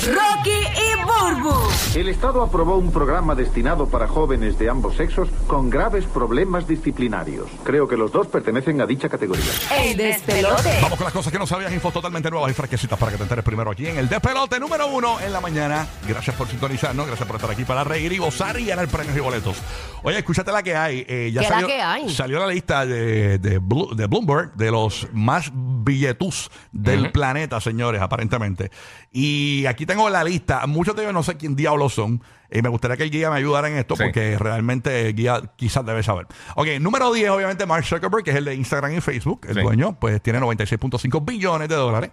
Rocky y Burbu. El Estado aprobó un programa destinado para jóvenes de ambos sexos con graves problemas disciplinarios. Creo que los dos pertenecen a dicha categoría. El despelote. Vamos con las cosas que no sabías, infos totalmente nuevas y fresquecitas para que te enteres primero aquí en el Despelote número uno en la mañana. Gracias por sintonizarnos, gracias por estar aquí para reír y gozar y ganar premios y boletos. Oye, escúchate la que hay. eh, ya ¿Qué la salió, que hay? salió la lista de, de, Blu- de Bloomberg de los más billetus del planeta, señores, aparentemente. Y aquí tengo la lista. Muchos de ellos no sé quién diablos son. Y me gustaría que el guía me ayudara en esto Sí. porque realmente el guía quizás debe saber. Ok, número 10, obviamente, Mark Zuckerberg, que es el de Instagram y Facebook, el Sí. dueño, pues tiene 96.5 billones de dólares.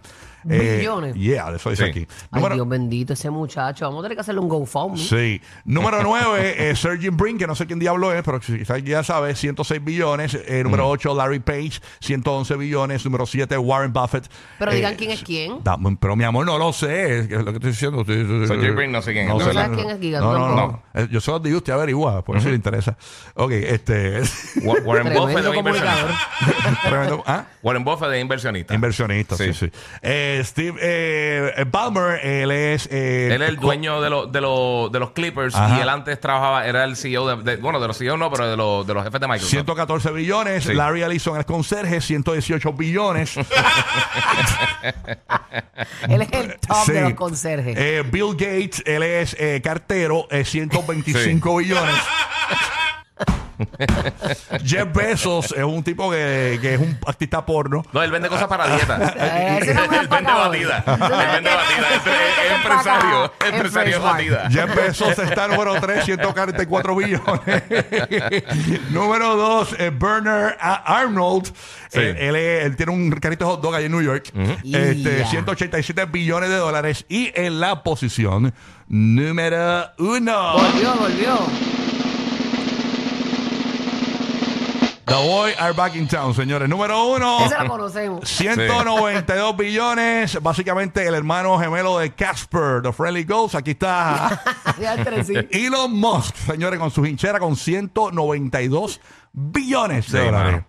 Eh, Billones. yeah, eso dice Sí. aquí. Ay, Dios bendito, ese muchacho. Vamos a tener que hacerle un GoFundMe. Sí. Número 9, eh, Sergey Brin, que no sé quién diablo es, pero quizás ya sabe, 106 billones. Eh, número 8, Larry Page, 111 billones. Número 7, Warren Buffett. Pero Eh, digan quién es quién. da- pero mi amor, no lo sé. Es lo que estoy diciendo. Sergey Brin, no sé quién es. sé, ¿No sabes quién es Giga? No, ¿Tú no, no. tampoco? Eh, Yo soy de usted averigua, por eso le interesa. Ok, este. Wa- Warren Buffett es inversionista. ¿Ah? Warren Buffett es inversionista. Inversionista, sí, sí. Sí. Eh, Steve eh, Ballmer, él es. eh, Él es el dueño de, los de, los de los Clippers Ajá. y él antes trabajaba, era el CEO de, de- bueno, de los CEO no, pero de los, de los jefes de Microsoft. 114 billones. Sí. Larry Ellison es conserje, 118 billones. Él es el top Sí. de los conserjes. Eh, Bill Gates, él es eh, cartero, eh, 125 billones. Jeff Bezos es un tipo que, que es un artista porno. No, él vende cosas para dieta. Eh, ese no él vende batida. Él vende batida. Es, es- es empresario. Empresario batida. Jeff Bezos está número 3, 144 billones. número 2, Bernard A- Arnold. Sí. Eh, él, es- él tiene un carrito de hot dog allá en New York. este, Ya. 187 billones de dólares. Y en la posición número 1. Volvió, volvió. The Boy are back in town, señores. Número 1. Ese lo conocemos. 192 billones. Básicamente el hermano gemelo de Casper, The Friendly Ghost. Aquí está. Elon Musk, señores, con su hinchera con 192 billones de Sí, dólares.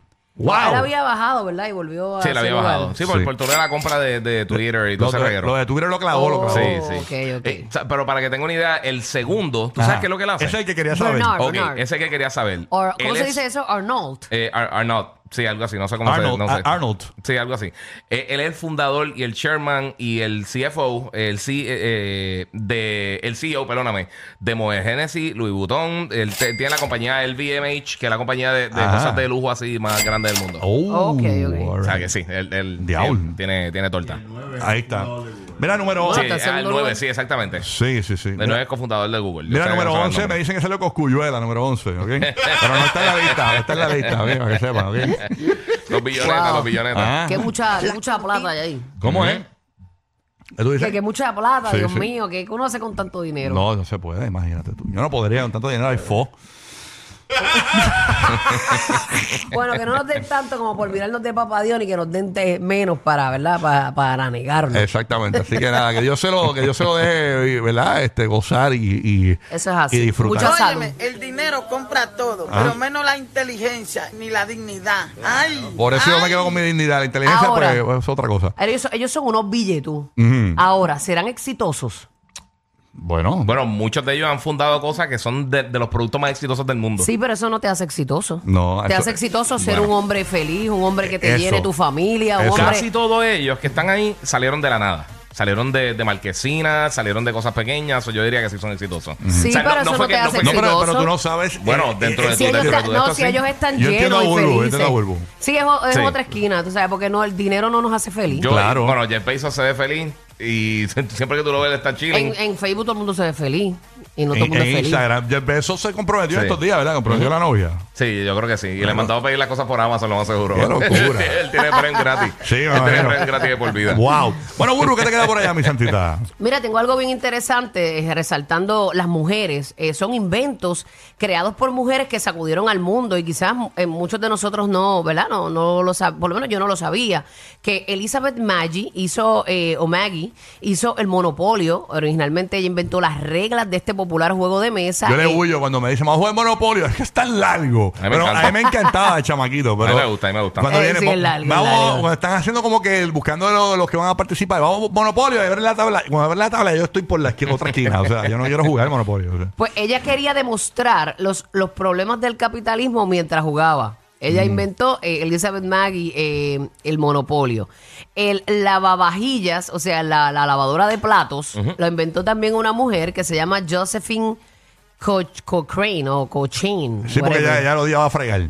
Mano. Él ¡Wow! había bajado, ¿verdad? Y volvió a. Sí, le había lugar. bajado. Sí, por, Sí. por toda la compra de, de Twitter y todo Lo ese reguero. lo de Twitter lo clavó, lo Oh. clavó. Sí, sí. ok, ok. Eh, pero para que tenga una idea, el segundo, ¿tú Ajá. sabes qué es lo que él hace? Ese es el que quería saber. Bernard. Ok, Bernard. ese que quería saber. Or- ¿Cómo Él se es- dice eso? Arnold. Eh, Ar- Arnold. Sí, algo así, no sé cómo Arnold, se no sé. Arnold. Sí, algo así. Eh, él es el fundador y el chairman y el CFO, el, C, eh, eh, de, el CEO, perdóname, de Moe Genesis, Louis Vuitton. Él te- tiene la compañía LVMH, que es la compañía de, de Ajá. cosas de lujo así más grande del mundo. Oh, Ok, ok. all O sea que sí, él, él Diablo. tiene, tiene, tiene torta. Ahí está. Mira, número Sí, hasta el ah, el segundo 9, lugar. sí, exactamente. Sí, sí, sí. El Mira, 9 es cofundador de Google. Mira, número no sabe el 11, me dicen que es Coscuyuela, número 11, ¿ok? Pero no está en la lista, está en la lista, bien, para que sepan, ¿ok? Los billonetas, Wow. los billonetas. Ah. Que mucha, que mucha plata hay ahí. ¿Cómo es? ¿Qué tú dices? Que, que mucha plata, Sí, Dios sí. mío. Que uno hace con tanto dinero. No, no se puede, imagínate tú. Yo no podría con tanto dinero, hay fo. Bueno, que no nos den tanto como por mirarnos de papá Dios ni que nos den menos para, ¿verdad? Para, para negarnos. Exactamente, así que nada, que Dios se lo, que Dios se lo deje, ¿verdad? Este, gozar y, y, Eso es así. y disfrutar. Mucha salud. Óyeme, el dinero compra todo, Ah. pero menos la inteligencia ni la dignidad. Ay, Por eso yo me quedo con mi dignidad. La inteligencia, Ahora. pues, es otra cosa. Ellos, ellos son unos billetos. Ahora, ¿serán exitosos? Bueno, Bueno, muchos de ellos han fundado cosas que son de, de los productos más exitosos del mundo. Sí, pero eso no te hace exitoso. No, Te eso- hace exitoso ser bueno. un hombre feliz, un hombre que te Eso. llene tu familia, un Eso. hombre... Casi todos ellos que están ahí salieron de la nada. salieron de, de marquesinas, salieron de cosas pequeñas, o yo diría que sí son exitosos. Sí, O sea, pero eso no fue te que- hace No, pero, tú no sabes. Bueno, eh, dentro de Si tu- ellos, dentro están- de no, esto, si sí. ellos están Yo entiendo llenos a y Burbu, yo felices. entiendo a. Sí, es, o- es Sí. otra esquina, tú sabes, porque no, el dinero no nos hace feliz. Yo, Claro. Bueno, Jeff Bezos se ve feliz y siempre que tú lo ves, está chilling. En, en Facebook todo el mundo se ve feliz y no todo el mundo en es feliz. Instagram, Bezos se comprometió Sí. estos días, ¿verdad? Comprometió la novia. Sí, yo creo que sí. Y le mandaba a pedir las cosas por Amazon, lo más seguro. Qué locura. él tiene Prime gratis. Sí, Él tiene. Prime gratis de por vida. Wow. Bueno, Burbu, ¿qué te queda por allá, mi santita? Mira, tengo algo bien interesante eh, resaltando las mujeres. Eh, son inventos creados por mujeres que sacudieron al mundo y quizás eh, muchos de nosotros no, ¿verdad? No, no lo sab- por lo menos yo no lo sabía. Que Elizabeth Maggie hizo, eh, o Maggie, hizo el monopolio. Originalmente ella inventó las reglas de este popular juego de mesa. Yo le huyo cuando me dicen, vamos a jugar Monopolio, es que es tan largo. A mí me Pero a mí me encantaba el chamaquito. Pero A mí me gusta, a mí me gusta. Cuando Eh, viene, sí, largo, vamos, largo. cuando están haciendo como que el- buscando los, los que van a participar, vamos Monopolio, a ver la tabla. Cuando ver la tabla, yo estoy por la esquina, otra esquina. O sea, yo no quiero jugar Monopolio. o sea. Pues ella quería demostrar los, los problemas del capitalismo mientras jugaba. Ella inventó, eh, Elizabeth Maggie, eh, el monopolio. El lavavajillas, o sea, la, la lavadora de platos, lo inventó también una mujer que se llama Josephine Co- Cochrane o Cochrane. Sí, porque ya, ya lo odiaba a fregar.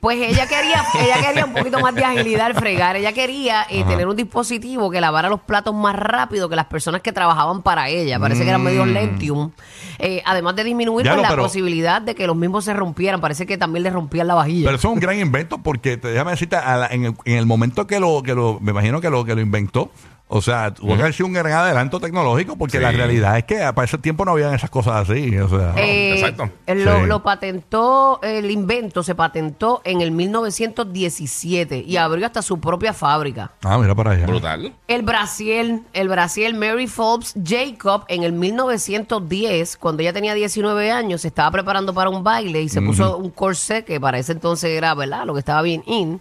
Pues ella quería, ella quería un poquito más de agilidad al fregar. Ella quería eh, tener un dispositivo que lavara los platos más rápido que las personas que trabajaban para ella. Parece que eran medio lentium. Eh, además de disminuir Mm. Ya pues, lo, la pero- posibilidad de que los mismos se rompieran. Parece que también le rompían la vajilla. Pero eso es un gran invento porque, te, déjame decirte, a la- en, el, en el momento que lo, que lo, me imagino que lo, que lo inventó, o sea, tuvo que haber sido un gran adelanto tecnológico porque Sí. la realidad es que para ese tiempo no habían esas cosas así. O sea, Eh, exacto. él Lo, Sí. lo patentó, el invento se patentó en el 1917 y abrió hasta su propia fábrica. ah, mira para allá. Brutal. El Brasil, el Brasil Mary Phelps Jacob en el 1910, cuando ella tenía 19 años, se estaba preparando para un baile y se puso un corset que para ese entonces era, ¿verdad? Lo que estaba bien in.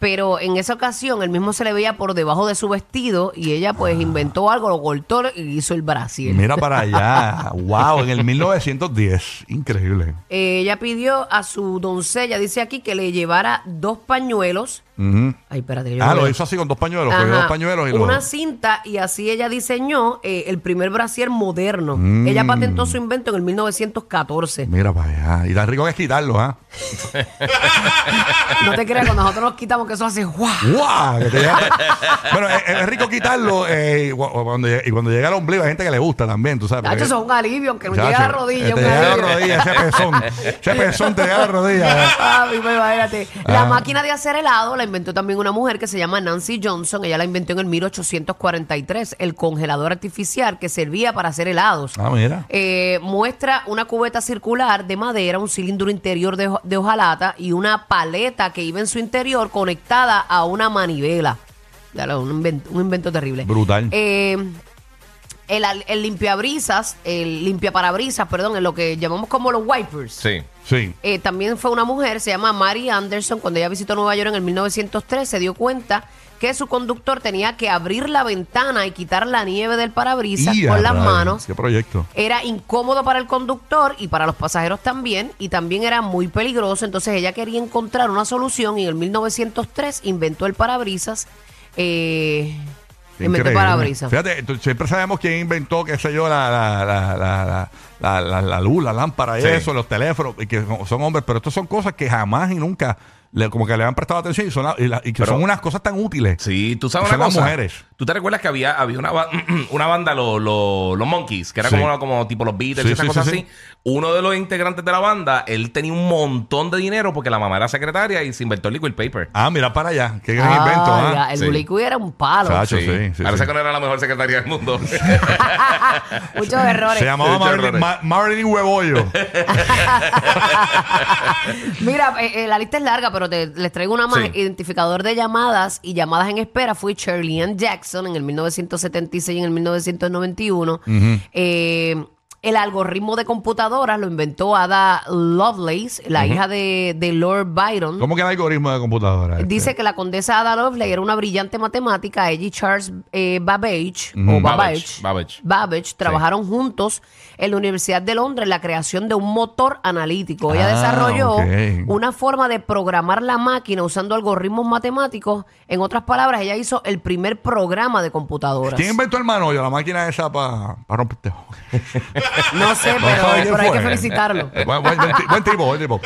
Pero en esa ocasión, él mismo se le veía por debajo de su vestido y ella pues inventó algo, lo cortó y hizo el Brasil. Mira para allá. wow, en el 1910. Increíble. Eh, ella pidió a su doncella, dice aquí, que le llevara dos pañuelos. Ujú. Ay, espérate, yo Ah, lo veo. hizo así con dos pañuelos. Cogió Ajá, dos pañuelos y lo. una cinta y así ella diseñó eh, el primer brasier moderno. Mm. Ella patentó su invento en el 1914. Mira para allá. Y tan rico que es quitarlo, ¿ah? No te creas, cuando nosotros nos quitamos que eso hace ¡guau! ¡Guau! Que te llega- bueno, es, es rico quitarlo eh, y, cu- cuando, llega- y cuando llega al ombligo hay gente que le gusta también, tú sabes. Nacho, porque- eso es un alivio, aunque no Chacho, llega a la rodilla. Te un llega a la alivio. rodilla, ese pezón. ese pezón te llega a la rodilla. Ay, pues, imagínate. La Ah. máquina de hacer helado la inventó también una mujer que se llama Nancy Johnson. Ella la inventó en el 1843. El congelador artificial que servía para hacer helados. Ah, mira. Eh, muestra una cubeta circular de madera, un cilindro interior de, de hojalata y una paleta que iba en su interior conectada a una manivela. Un invento, un invento terrible. Brutal. Eh, el, el limpiabrisas, el limpiaparabrisas, perdón, en lo que llamamos como los wipers. Sí. Sí. Eh, también fue una mujer, se llama Mary Anderson, cuando ella visitó Nueva York en el 1903, se dio cuenta que su conductor tenía que abrir la ventana y quitar la nieve del parabrisas con las manos. Qué proyecto. Era incómodo para el conductor y para los pasajeros también, y también era muy peligroso. Entonces ella quería encontrar una solución y en el 1903 inventó el parabrisas. Eh, inventó parabrisas. Fíjate, siempre sabemos quién inventó, qué sé yo, la, la, la, la, la, la, luz, la lámpara y Sí. eso, los teléfonos, y que son- son hombres, pero estas son cosas que jamás y nunca le, como que le han prestado atención y, son la- y, la- y que Pero- son unas cosas tan útiles. Sí, tú sabes Son una las cosa. mujeres. ¿Tú te recuerdas que había, había una, ba- una banda, los los- los Monkeys, que era Sí. como, como tipo los Beatles Sí, y esas sí, cosas sí, así? sí. Uno de los integrantes de la banda, él tenía un montón de dinero porque la mamá era secretaria y se inventó el liquid paper. Ah, mira para allá, qué gran Ah, invento. ¿ah? ya, el Sí. Bulicuy era un palo. Chacho, sí, sí, Parece sí. que no era la mejor secretaria del mundo. Muchos errores. Se llamaba Muchos Marilyn, errores. Ma- Marilyn Huevollo. Mira, eh, eh, la lista es larga, pero te- les traigo una más. Sí. Identificador de llamadas y llamadas en espera fue Shirley Ann Jackson en el 1976 y en el 1991. Eh, El algoritmo de computadoras lo inventó Ada Lovelace, la hija de, de Lord Byron. ¿Cómo que el algoritmo de computadora? este? Dice que la condesa Ada Lovelace era una brillante matemática. Ella y Charles eh, Babbage, o Babbage, Babbage, Babbage. Babbage trabajaron juntos en la Universidad de Londres en la creación de un motor analítico. Ella Ah, desarrolló ok. una forma de programar la máquina usando algoritmos matemáticos. En otras palabras, ella hizo el primer programa de computadoras. ¿Quién inventó el manollo? La máquina esa para romper tejo. No sé, No pero, hay fue. que felicitarlo. Buen, buen- buen ti- buen tipo, buen tipo.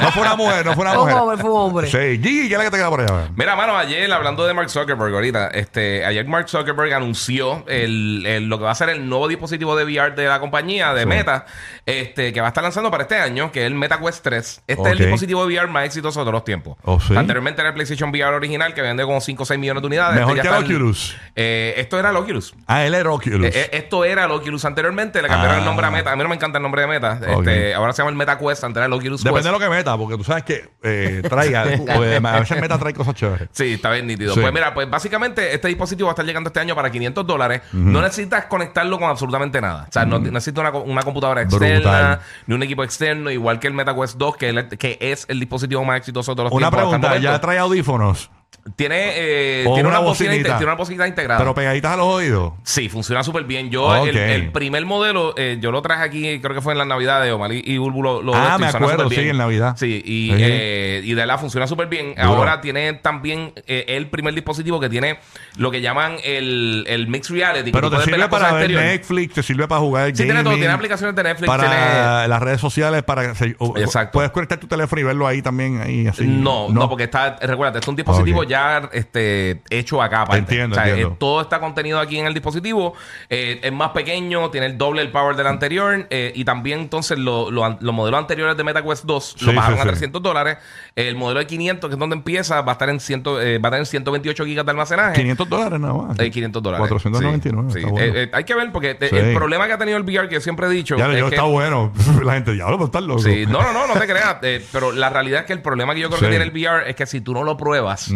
No fue una mujer, no fue una Fue un mujer. hombre, fue un hombre. Sí, Gigi, ¿qué es la que te queda por allá? Mira, mano, ayer hablando de Mark Zuckerberg, ahorita, este, ayer Mark Zuckerberg anunció el, el- lo que va a ser el nuevo dispositivo de VR de la compañía, de Meta, este, que va a estar lanzando para este año, que es el Meta Quest 3. Este es el dispositivo de VR más exitoso de los tiempos. Oh, ¿sí? Anteriormente era el PlayStation VR original, que vende como 5 o 6 millones de unidades. Mejor Este que ya el está en- Oculus. Eh, esto era el Oculus. Ah, él era Oculus. Eh, eh, esto era el Oculus anteriormente, le cambiaron Ah. el nombre a Meta. A mí no me encanta el nombre de Meta. Ok. Este, ahora se llama el Meta Quest, antes era el Oculus Depende Quest. de lo que meta, porque tú sabes que eh, traiga. a veces meta trae cosas chéveres. Sí, está bien nítido. Sí. Pues mira, pues básicamente este dispositivo va a estar llegando este año para 500 dólares. No necesitas conectarlo con absolutamente nada. O sea, no necesitas una, co- una computadora externa, Brutal. ni un equipo externo, igual que el MetaQuest 2, que, es el- que es el dispositivo más exitoso de todos los Una tiempos. hasta el pregunta, ¿ya momento. trae audífonos? Tiene, eh, O tiene, una una bocina bocinita. inte- tiene una bocinita integrada. Pero pegaditas a los oídos. Sí, funciona súper bien. Yo, Ok. el, el primer modelo, eh, yo lo traje aquí, creo que fue en las navidades, Omar y, y Bulbu lo, lo Ah, de esto y me suena acuerdo, súper bien. sí, en Navidad. Sí, y, Sí. eh, y de verdad funciona súper bien. Duro. Ahora tiene también eh, el primer dispositivo que tiene lo que llaman el, el Mixed Reality. que Pero tú te puedes sirve las para ver exteriores. Netflix, te sirve para jugar Sí, tiene todo. gaming, Tiene aplicaciones de Netflix. para tiene... las redes sociales, para se- o- Exacto. puedes conectar tu teléfono y verlo ahí también, ahí así. No, no, porque está, recuerda, es un dispositivo Ok. Ya este, hecho acá. aparte. Entiendo, O sea, entiendo. eh, todo está contenido aquí en el dispositivo. eh, es más pequeño, tiene el doble el power del anterior. eh, y también, entonces, lo- lo los modelos anteriores de MetaQuest 2 Sí, lo bajaron sí, a sí. 300 dólares. El modelo de 500, que es donde empieza, va a estar en, ciento, eh, va a tener 128 gigas de almacenaje. 500 dólares nada más. Eh, 500 dólares. 499. Sí, está bueno. Eh, eh, hay que ver porque eh, el problema que ha tenido el VR, que yo siempre he dicho. ya, es yo que- está bueno. La gente, diablo, pues estás loco. Sí, no, no, no, no te creas. eh, pero la realidad es que el problema que yo creo que tiene el VR es que si tú no lo pruebas.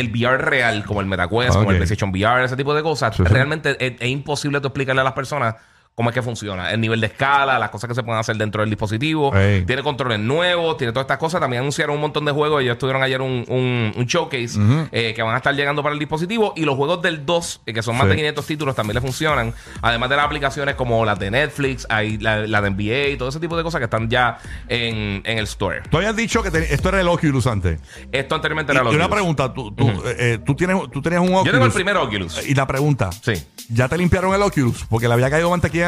El VR real, como el MetaQuest, como el PlayStation VR, ese tipo de cosas, Sí, sí. realmente es, es imposible tú explicarle a las personas cómo es que funciona. El nivel de escala, las cosas que se pueden hacer dentro del dispositivo. Tiene controles nuevos, tiene todas estas cosas. También anunciaron un montón de juegos. Ellos tuvieron ayer un, un- un showcase eh, que van a estar llegando para el dispositivo. Y los juegos del 2, eh, que son más Sí. de 500 títulos, también le funcionan. Además de las aplicaciones como las de Netflix, hay la, la de NBA y todo ese tipo de cosas que están ya en, en el store. Tú habías dicho que te- esto era el Oculus antes. Esto anteriormente Y, era y lo una pregunta, tú, tú, eh, tú, tienes, tú tenías un Oculus. Yo tengo el primer Oculus. Y la pregunta, Sí. ¿ya te limpiaron el Oculus? Porque le había caído mantequilla